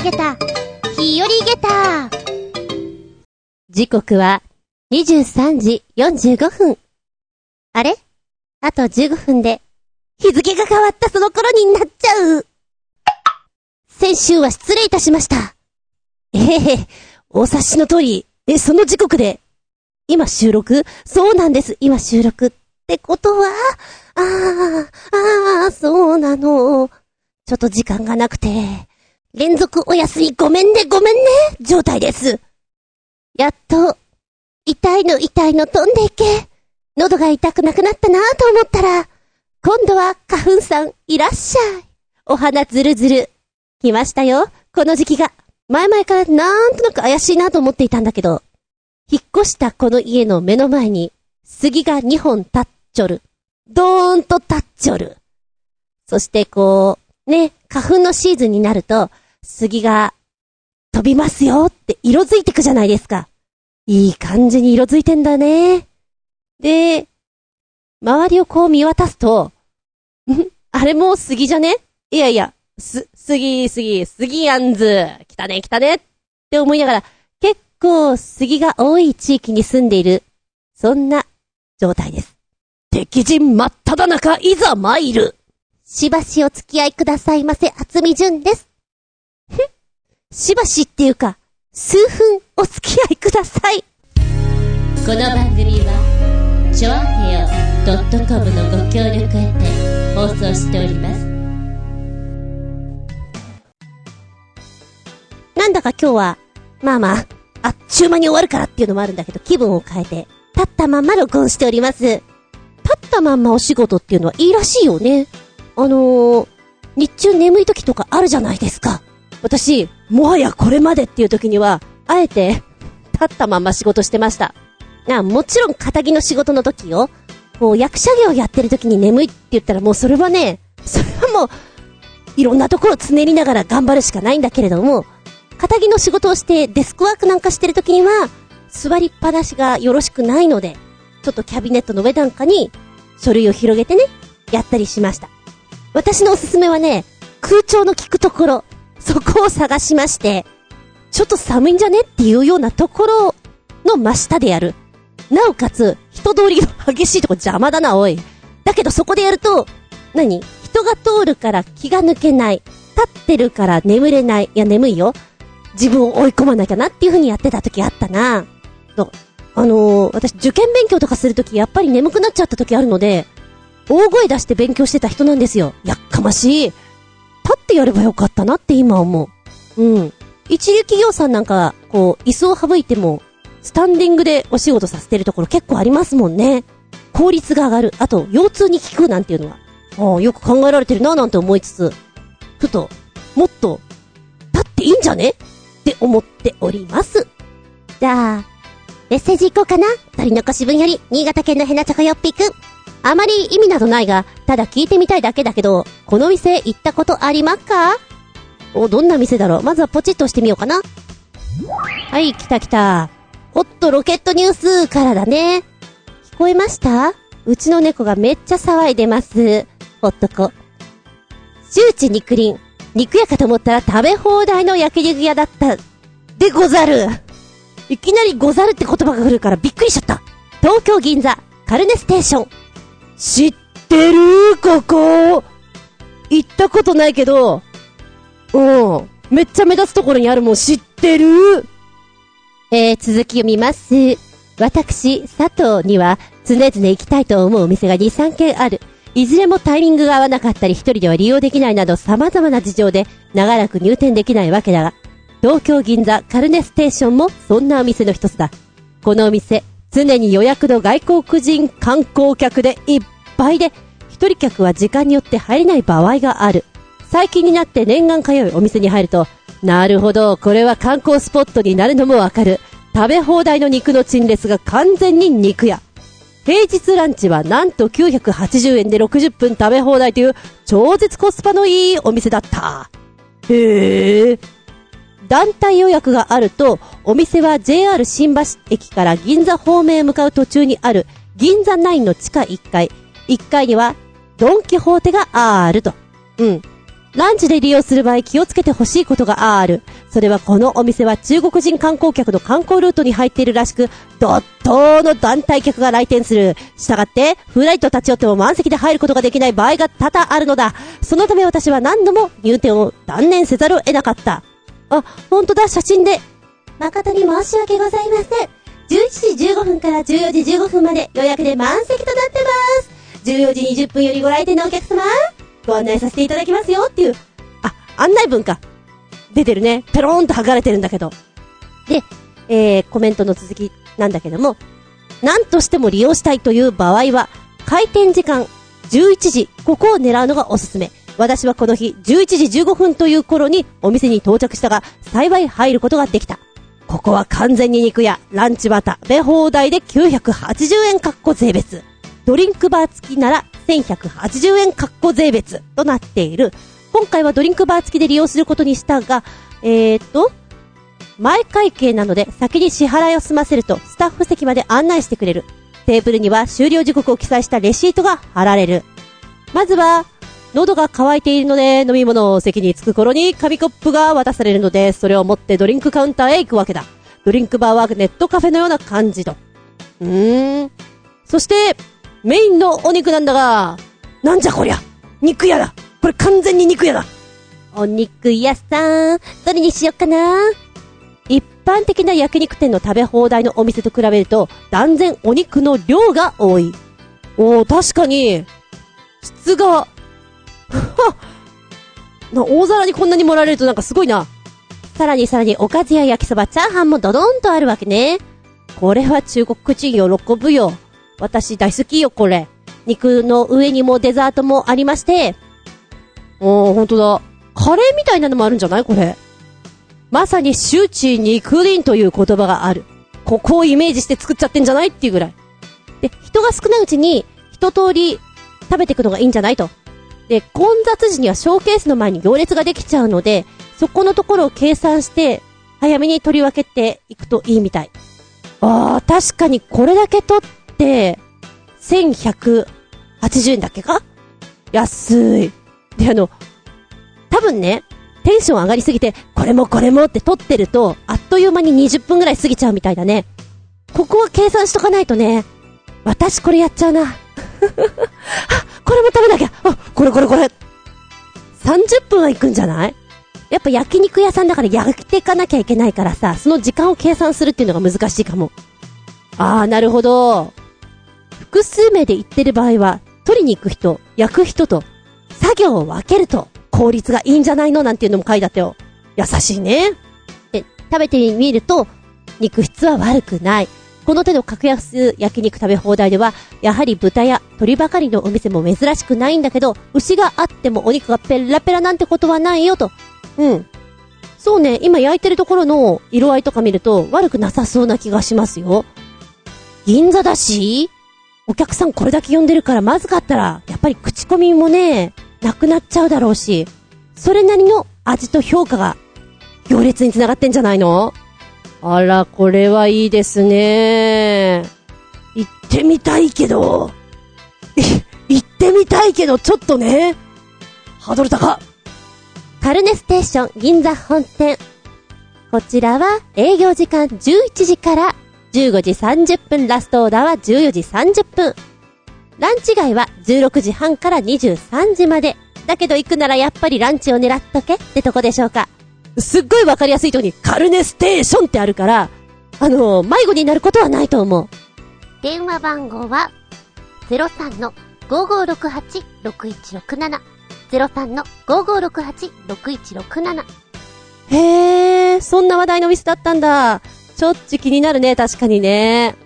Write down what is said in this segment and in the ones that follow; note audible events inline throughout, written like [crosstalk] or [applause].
あげた、日和げた。時刻は23時45分。あれ？あと15分で日付が変わったその頃になっちゃう。先週は失礼いたしました。ええお察しの通り、え、その時刻で、今収録？そうなんです、今収録。ってことは、ああ、ああ、そうなの。ちょっと時間がなくて、連続お休みごめんね、ごめんね、状態です。やっと、痛いの痛いの飛んでいけ。喉が痛くなくなったなぁと思ったら、今度は花粉さんいらっしゃい。お花ずるずる。来ましたよ、この時期が。前々からなんとなく怪しいなと思っていたんだけど、引っ越したこの家の目の前に、杉が2本立っちょる。ドーンと立っちょる。そしてこう、ね、花粉のシーズンになると、杉が飛びますよって色づいてくじゃないですか。いい感じに色づいてんだね。で、周りをこう見渡すと、んあれも杉じゃね？いやいや、す、杉、杉、杉やんず。来たね、来たねって思いながら、結構杉が多い地域に住んでいる、そんな状態です。敵陣真っ只中、いざ参るしばしお付き合いくださいませ、厚み純です。しばしっていうか、数分お付き合いください。この番組は、ちょあへよ .com のご協力へて放送しております。なんだか今日は、まあまあ、あっちゅう間に終わるからっていうのもあるんだけど、気分を変えて、立ったまんま録音しております。立ったまんまお仕事っていうのはいいらしいよね。あのー、日中眠い時とかあるじゃないですか。私、もはやこれまでっていう時には、あえて、立ったまま仕事してました。な、もちろん、仇の仕事の時よ。こう、役者業やってる時に眠いって言ったらもうそれはね、それはもう、いろんなところをつねりながら頑張るしかないんだけれども、仇の仕事をしてデスクワークなんかしてる時には、座りっぱなしがよろしくないので、ちょっとキャビネットの上なんかに、書類を広げてね、やったりしました。私のおすすめはね、空調の効くところ、そこを探しまして、ちょっと寒いんじゃねっていうようなところの真下でやる。なおかつ、人通りが激しいとこ邪魔だな、おい。だけどそこでやると、何？人が通るから気が抜けない。立ってるから眠れない。いや、眠いよ。自分を追い込まなきゃなっていう風にやってた時あったな。そう。あのー、私受験勉強とかするときやっぱり眠くなっちゃった時あるので、大声出して勉強してた人なんですよ。やっかましい。立ってやればよかったなって今思う。うん。一流企業さんなんか、こう、椅子を省いても、スタンディングでお仕事させてるところ結構ありますもんね。効率が上がる。あと、腰痛に効くなんていうのは。ああ、よく考えられてるななんて思いつつ、ふと、もっと、立っていいんじゃねって思っております。じゃあ、メッセージいこうかな取り残し分より、新潟県のヘナチョコヨッピーくん。あまり意味などないが、ただ聞いてみたいだけだけど、この店行ったことありますか？お、どんな店だろう？まずはポチッとしてみようかな。はい、来た来た。おっと、ロケットニュースからだね。聞こえました？うちの猫がめっちゃ騒いでます。ほっとこ。周知肉林。肉屋かと思ったら食べ放題の焼肉屋だった。でござる。いきなりござるって言葉が来るからびっくりしちゃった。東京銀座、カルネステーション。知ってる？ここ？行ったことないけど、うん。めっちゃ目立つところにあるもん知ってる？えー、続きを見ます。私、佐藤には常々行きたいと思うお店が2、3軒ある。いずれもタイミングが合わなかったり一人では利用できないなど様々な事情で長らく入店できないわけだが、東京銀座カルネステーションもそんなお店の一つだ。このお店、常に予約の外国人観光客でいっぱいで、一人客は時間によって入れない場合がある。最近になって念願通うお店に入る。と、なる。ほど、これは観光スポットになる。のもわかる。食べ放題の肉の陳列が完全に肉屋。平日ランチはなんと980円で60分食べ放題という超絶コスパのいいお店だった。へえ。団体予約があると、お店は JR 新橋駅から銀座方面へ向かう途中にある銀座9の地下1階。1階にはドンキホーテがあると。うん。ランチで利用する場合気をつけてほしいことがある。それはこのお店は中国人観光客の観光ルートに入っているらしく、ドットーの団体客が来店する。したがって、フライト立ち寄っても満席で入ることができない場合が多々あるのだ。そのため私は何度も入店を断念せざるを得なかった。あ、ほんとだ、写真で。誠に申し訳ございません。11時15分から14時15分まで予約で満席となってます。14時20分よりご来店のお客様、ご案内させていただきますよっていう、あ、案内文か。出てるね。ペローンと剥がれてるんだけど。で、えー、コメントの続きなんだけども、何としても利用したいという場合は、開店時間11時、ここを狙うのがおすすめ。私はこの日、11時15分という頃にお店に到着したが、幸い入ることができた。ここは完全に肉屋、ランチバタ、食べ放題で980円かっこ税別。ドリンクバー付きなら1180円かっこ税別となっている。今回はドリンクバー付きで利用することにしたが、えーと、前会計なので先に支払いを済ませるとスタッフ席まで案内してくれる。テーブルには終了時刻を記載したレシートが貼られる。まずは、喉が渇いているので飲み物を席に着く頃に紙コップが渡されるので、それを持ってドリンクカウンターへ行くわけだ。ドリンクバーはネットカフェのような感じと。うーん。そして、メインのお肉なんだが、なんじゃこりゃ肉屋だこれ完全に肉屋だお肉屋さん、どれにしよっかな一般的な焼肉店の食べ放題のお店と比べると、断然お肉の量が多い。おー、確かに、質が、[laughs] な、大皿にこんなに盛られるとなんかすごいな。さらにさらにおかずや焼きそば、チャーハンもドドンとあるわけね。これは中国人喜ぶよ。私大好きよ、これ。肉の上にもデザートもありまして。おー、ほんとだ。カレーみたいなのもあるんじゃない？これ。まさに周知肉林という言葉がある。ここをイメージして作っちゃってんじゃない？っていうぐらい。で、人が少ないうちに一通り食べていくのがいいんじゃない？と。で、混雑時にはショーケースの前に行列ができちゃうので、そこのところを計算して、早めに取り分けていくといいみたい。ああ、確かにこれだけ取って、1180円だっけか？安い。で、あの、多分ね、テンション上がりすぎて、これもこれもって撮ってると、あっという間に20分ぐらい過ぎちゃうみたいだね。ここは計算しとかないとね。私これやっちゃうな。あ、[laughs] これも食べなきゃ。あ、これこれこれ。30分は行くんじゃない？やっぱ焼肉屋さんだから焼いていかなきゃいけないからさ、その時間を計算するっていうのが難しいかも。あー、なるほど。複数名で行ってる場合は、取りに行く人、焼く人と、作業を分けると、効率がいいんじゃないの？なんていうのも書いてあったよ。優しいね。で、食べてみると、肉質は悪くない。この手の格安焼肉食べ放題では、やはり豚や鶏ばかりのお店も珍しくないんだけど、牛があってもお肉がペラペラなんてことはないよと。うん。そうね、今焼いてるところの色合いとか見ると悪くなさそうな気がしますよ。銀座だし、お客さんこれだけ呼んでるからまずかったら、やっぱり口コミもね、なくなっちゃうだろうし、それなりの味と評価が行列につながってんじゃないの？あら、これはいいですね。行ってみたいけど、行ってみたいけど、ちょっとね、ハードル高カルネステーション銀座本店。こちらは営業時間11時から15時30分、ラストオーダーは14時30分。ランチ街は16時半から23時まで。だけど行くならやっぱりランチを狙っとけってとこでしょうか。すっごいわかりやすいとこにカルネステーションってあるから、あのー、迷子になることはないと思う。電話番号は、03-5568-6167。03-5568-6167。へー、そんな話題のミスだったんだ。ちょっち気になるね、確かにね。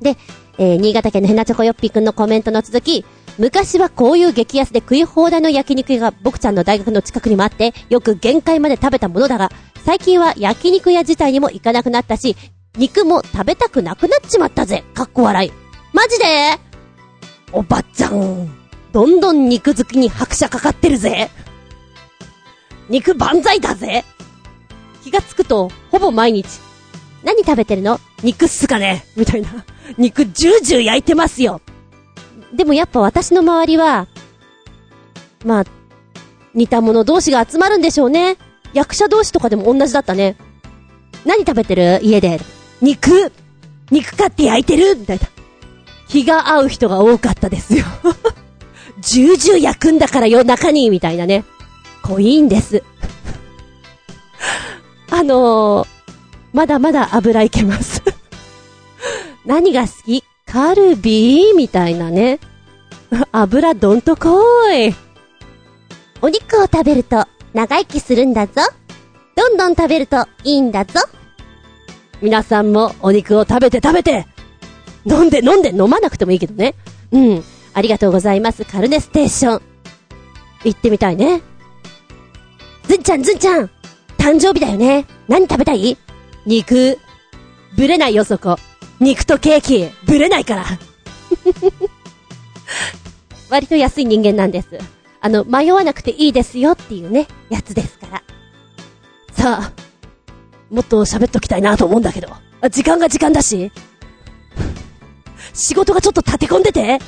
で、えー、新潟県のヘナチョコヨッピーくんのコメントの続き、昔はこういう激安で食い放題の焼肉屋が僕ちゃんの大学の近くにもあって、よく限界まで食べたものだが、最近は焼肉屋自体にも行かなくなったし、肉も食べたくなくなっちまったぜ。かっこ笑い。マジで？おばちゃん。どんどん肉好きに拍車かかってるぜ。肉万歳だぜ。気がつくと、ほぼ毎日。何食べてるの？肉っすかねみたいな。肉ジュージュー焼いてますよ。でもやっぱ私の周りは、まあ、似た者同士が集まるんでしょうね。役者同士とかでも同じだったね。何食べてる？家で。肉肉買って焼いてる？みたいな。気が合う人が多かったですよ。[laughs] 重々焼くんだから夜中にみたいなね。濃いんです。[laughs] あのー、まだまだ油いけます [laughs] 何が好き？カルビーみたいなね。[laughs] 油どんとこーい。お肉を食べると長生きするんだぞ。どんどん食べるといいんだぞ。皆さんもお肉を食べて食べて飲んで飲んで飲まなくてもいいけどね。うん。ありがとうございます。カルネステーション。行ってみたいね。ずんちゃんずんちゃん誕生日だよね。何食べたい？肉。ぶれないよそこ。肉とケーキ。ぶれないから。[laughs] 割と安い人間なんです。あの、迷わなくていいですよっていうね、やつですから。さあ、もっと喋っときたいなと思うんだけど。あ時間が時間だし。[laughs] 仕事がちょっと立て込んでて。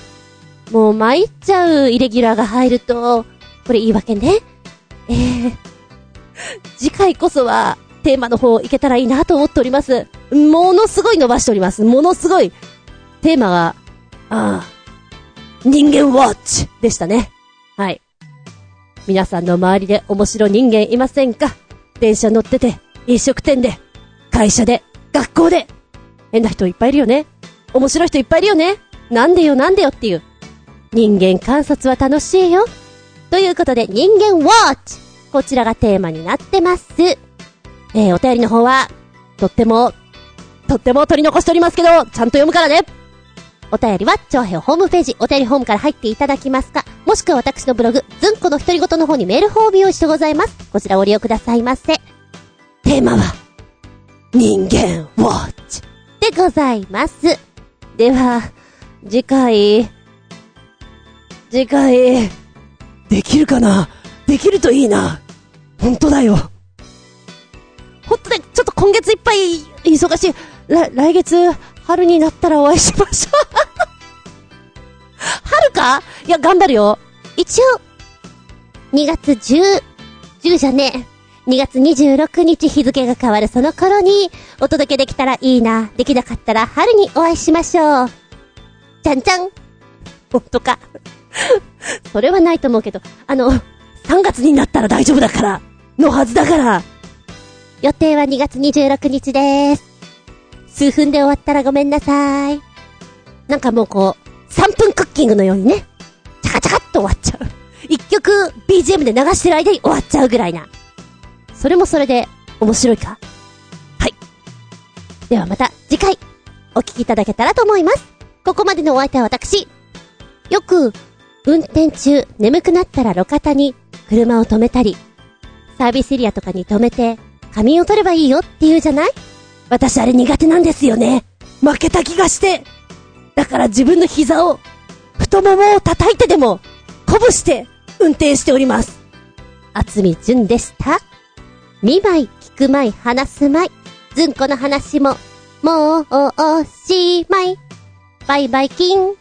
もう参っちゃうイレギュラーが入ると、これ言い訳ね。えー、次回こそはテーマの方いけたらいいなと思っております。ものすごい伸ばしております。ものすごい。テーマは、ああ、人間ウォッチでしたね。はい。皆さんの周りで面白人間いませんか？電車乗ってて、飲食店で、会社で、学校で。変な人いっぱいいるよね。面白い人いっぱいいるよね。なんでよなんでよっていう。人間観察は楽しいよ。ということで、人間ウォッチこちらがテーマになってます。えー、お便りの方は、とっても、とっても取り残しておりますけど、ちゃんと読むからねお便りは、長編ホームページ、お便りホームから入っていただきますか、もしくは私のブログ、ずんこの独り言の方にメールフォーム用意してございます。こちらを利用くださいませ。テーマは、人間ウォッチでございます。では、次回、次回、できるかな？できるといいな。ほんとだよ。ほんとだ、ちょっと今月いっぱい忙しい。来、来月、春になったらお会いしましょう。[laughs] 春か？いや、頑張るよ。一応、2月10、10じゃねえ。2月26日日付が変わるその頃にお届けできたらいいな。できなかったら春にお会いしましょう。じゃんじゃん。ほんとか。[laughs] それはないと思うけど、あの、3月になったら大丈夫だから、のはずだから。予定は2月26日です。数分で終わったらごめんなさい。なんかもうこう、3分クッキングのようにね、チャカチャカっと終わっちゃう。一曲 BGM で流してる間に終わっちゃうぐらいな。それもそれで面白いか？はい。ではまた次回、お聴きいただけたらと思います。ここまでのお相手は私。よく運転中、眠くなったら路肩に車を止めたり、サービスエリアとかに止めて、仮眠を取ればいいよって言うじゃない？私あれ苦手なんですよね。負けた気がして。だから自分の膝を、太ももを叩いてでも、鼓舞して運転しております。厚み純でした。見舞い、聞く舞い、話す舞い。ずんこの話も、もうおしまい。バイバイキン。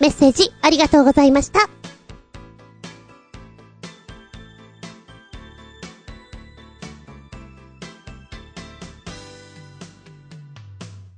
メッセージありがとうございました。